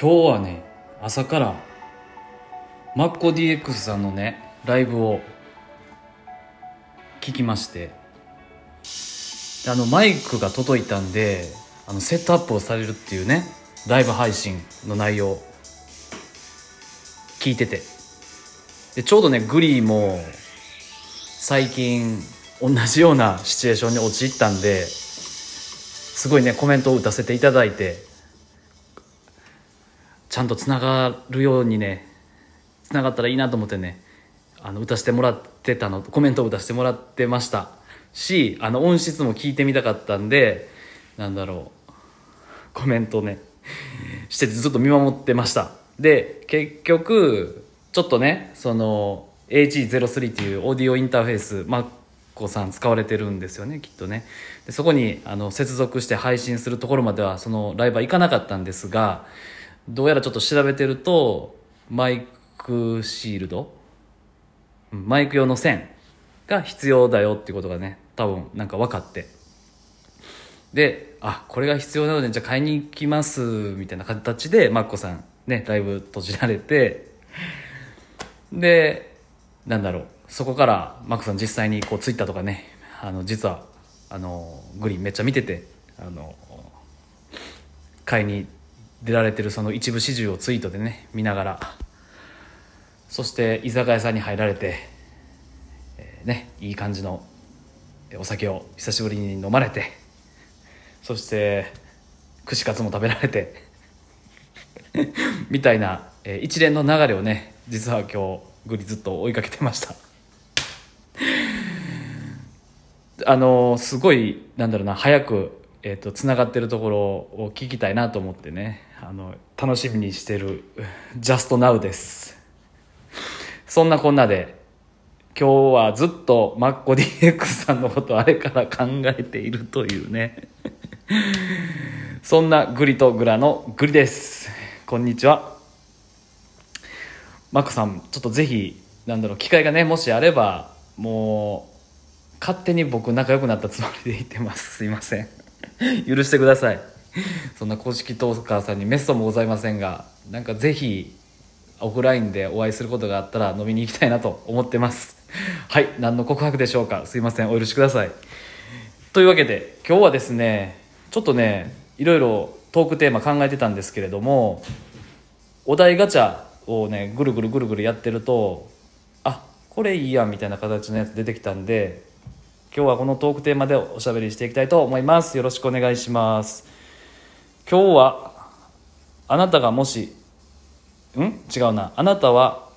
今日はね朝からマッコ DX さんのねライブを聞きまして。あのマイクが届いたんであのセットアップをされるっていうねライブ配信の内容聞いてて。でちょうどねグリーも最近同じようなシチュエーションに陥ったんですごいねコメントを打たせていただいて。ちゃんとつながるようにねつながったらいいなと思ってねあの打たせてもらってたのコメントを打たせてもらってました。しあの音質も聞いてみたかったんでなんだろうコメントねしててずっと見守ってました。で結局ちょっとねその AG03 っていうオーディオインターフェースマッコさん使われてるんですよねきっとね。でそこにあの接続して配信するところまではそのライブは行かなかったんですがどうやらちょっと調べてるとマイクシールド？マイク用の線が必要だよっていうことがね多分なんか分かって。であこれが必要なのでじゃあ買いに行きますみたいな形でマッコさんねライブ閉じられてでなんだろうそこからマックさん実際にこうツイッターとかねあの実はあのグリーンめっちゃ見ててあの買いに出られてるその一部始終をツイートでね見ながら。そして居酒屋さんに入られて、えーねいい感じのお酒を久しぶりに飲まれて。そして串カツも食べられて。みたいな、えー一連の流れをね実は今日グリずっと追いかけてました。あのすごいなんだろうな早くえー、とつながってるところを聞きたいなと思ってね。あの楽しみにしてる「Just Now」です。そんなこんなで今日はずっとマッコ DX さんのことあれから考えているというね。そんなグリとグラのグリです。こんにちは。マッコさんちょっとぜひなんだろう機会がねもしあればもう勝手に僕仲良くなったつもりで言ってます。すいません。許してください。そんな公式トーカーさんにメッソもございませんがなんかぜひオフラインでお会いすることがあったら飲みに行きたいなと思ってます。はい何の告白でしょうか。すいません。お許しください。というわけで今日はですねちょっとねいろいろトークテーマ考えてたんですけれどもお題ガチャをねぐるぐるぐるぐるやってるとあこれいいやんみたいな形のやつ出てきたんで今日はこのトークテーマでおしゃべりしていきたいと思います。よろしくお願いします。今日はあなたがもしん？違うな。あなたは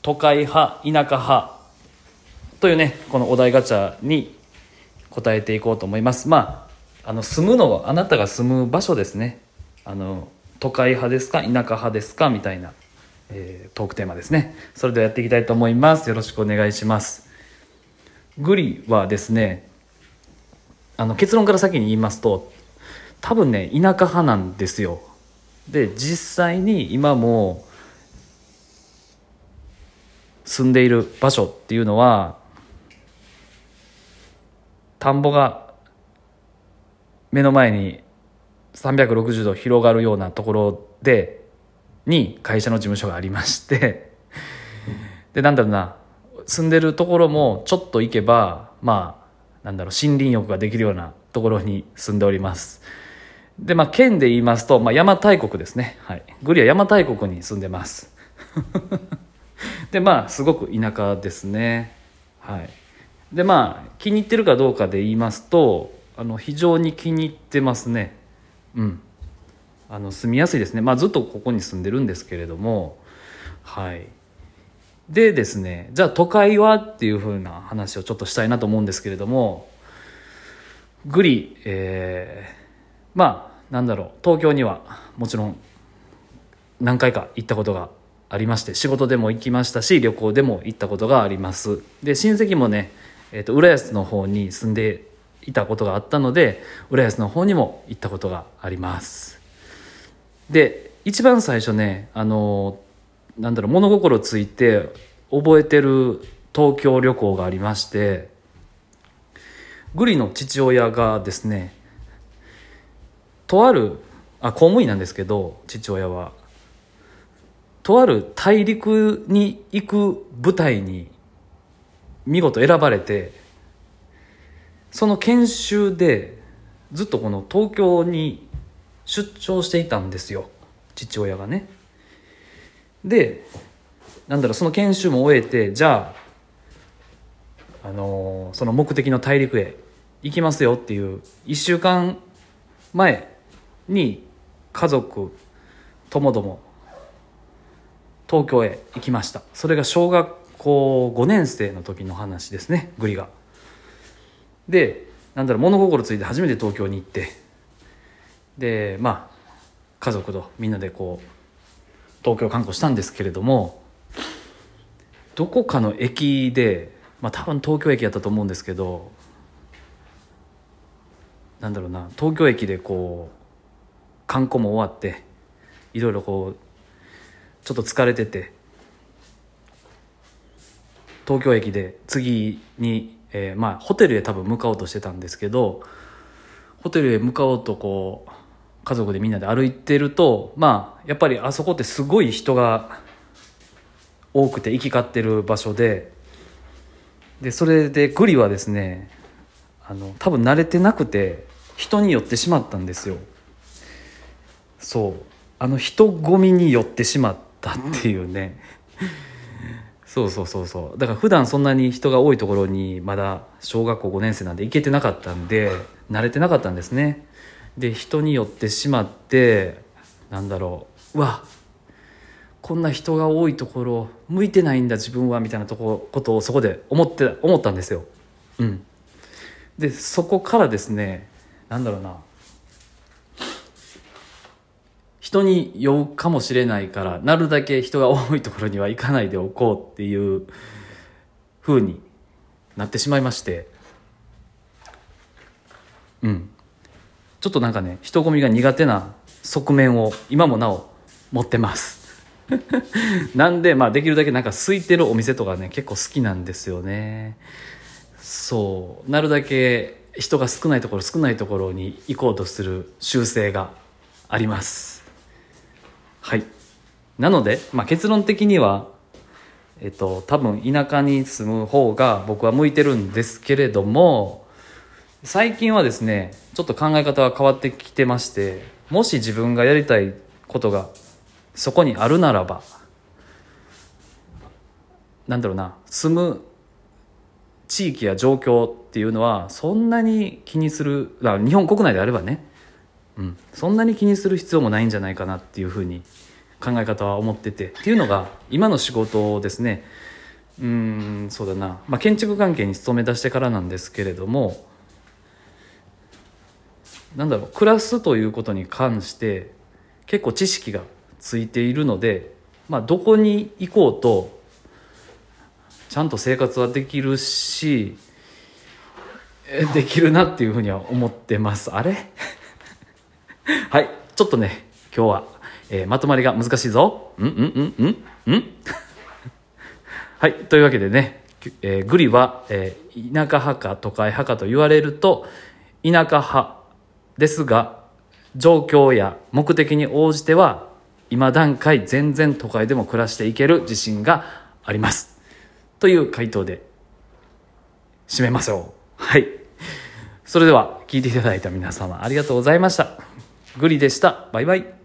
都会派田舎派というねこのお題ガチャに答えていこうと思います。まああの住むのはあなたが住む場所ですね。あの都会派ですか田舎派ですかみたいな、えートークテーマですね。それではやっていきたいと思います。よろしくお願いします。グリはですねあの結論から先に言いますと多分ね田舎派なんですよ。で実際に今も住んでいる場所っていうのは田んぼが目の前に360度広がるようなところでに会社の事務所がありましてでなんだろうな住んでるところもちょっと行けばまあなんだろう森林浴ができるようなところに住んでおります。でまあ県で言いますと、まあ、邪馬台国ですね。はい。グリは邪馬台国に住んでます。でまあすごく田舎ですね。はい。でまあ気に入ってるかどうかで言いますとあの非常に気に入ってますね。うん。あの住みやすいですね。まあずっとここに住んでるんですけれども。はい。でですねじゃあ都会はっていう風な話をちょっとしたいなと思うんですけれどもグリえー、まあなんだろう東京にはもちろん何回か行ったことがありまして仕事でも行きましたし旅行でも行ったことがあります。で親戚もね、えー、と浦安の方に住んでいたことがあったので浦安の方にも行ったことがあります。で一番最初ねあのなんだろう物心ついて覚えてる東京旅行がありましてグリの父親がですねとあるあ公務員なんですけど父親はとある大陸に行く舞台に見事選ばれてその研修でずっとこの東京に出張していたんですよ父親がね。でなんだろうその研修も終えてじゃあ、あのーその目的の大陸へ行きますよっていう1週間前に家族ともども東京へ行きました。それが小学校5年生の時の話ですねグリが。でなんだろう物心ついて初めて東京に行ってでまあ家族とみんなでこう東京観光したんですけれどもどこかの駅でまあ多分東京駅やったと思うんですけどなんだろうな東京駅でこう観光も終わっていろいろこうちょっと疲れてて東京駅で次に、えーまあホテルへ多分向かおうとしてたんですけどホテルへ向かおうとこう家族でみんなで歩いてるとまあやっぱりあそこってすごい人が多くて行き交ってる場所ででそれでグリはですねあの多分慣れてなくて人に寄ってしまったんですよ。そう。あの人混みに寄ってしまったっていうね、そうそうそうそう。だから普段そんなに人が多いところにまだ小学校5年生なんで行けてなかったんで慣れてなかったんですね。で人に寄ってしまってなんだろううわこんな人が多いところ向いてないんだ自分はみたいなとこことをそこで思って思ったんですよ。うん。でそこからですねなんだろうな人に酔うかもしれないからなるだけ人が多いところには行かないでおこうっていう風になってしまいまして。うん。ちょっとなんかね人混みが苦手な側面を今もなお持ってます。なんでまあできるだけなんか空いてるお店とかね結構好きなんですよね。そう。なるだけ人が少ないところ少ないところに行こうとする習性があります。はい。なので、まあ、結論的にはえっと多分田舎に住む方が僕は向いてるんですけれども最近はですねちょっと考え方が変わってきてましてもし自分がやりたいことがそこにあるならばなんだろうな住む地域や状況っていうのはそんなに気にする日本国内であればね、うん、そんなに気にする必要もないんじゃないかなっていうふうに考え方は思っててっていうのが今の仕事をですね。うんそうだな、まあ、建築関係に勤め出してからなんですけれどもなんだろう暮らすということに関して結構知識がついているので、まあ、どこに行こうとちゃんと生活はできるしできるなっていうふうには思ってます。あれ？はいちょっとね今日は、えーまとまりが難しいぞ。うんうんうんうんうん。はいというわけでね、えーグリは、えー田舎派か都会派かと言われると田舎派ですが状況や目的に応じては今段階全然都会でも暮らしていける自信があります。という回答で締めましょう。はい。それでは聞いていただいた皆様ありがとうございました。グリでした。バイバイ。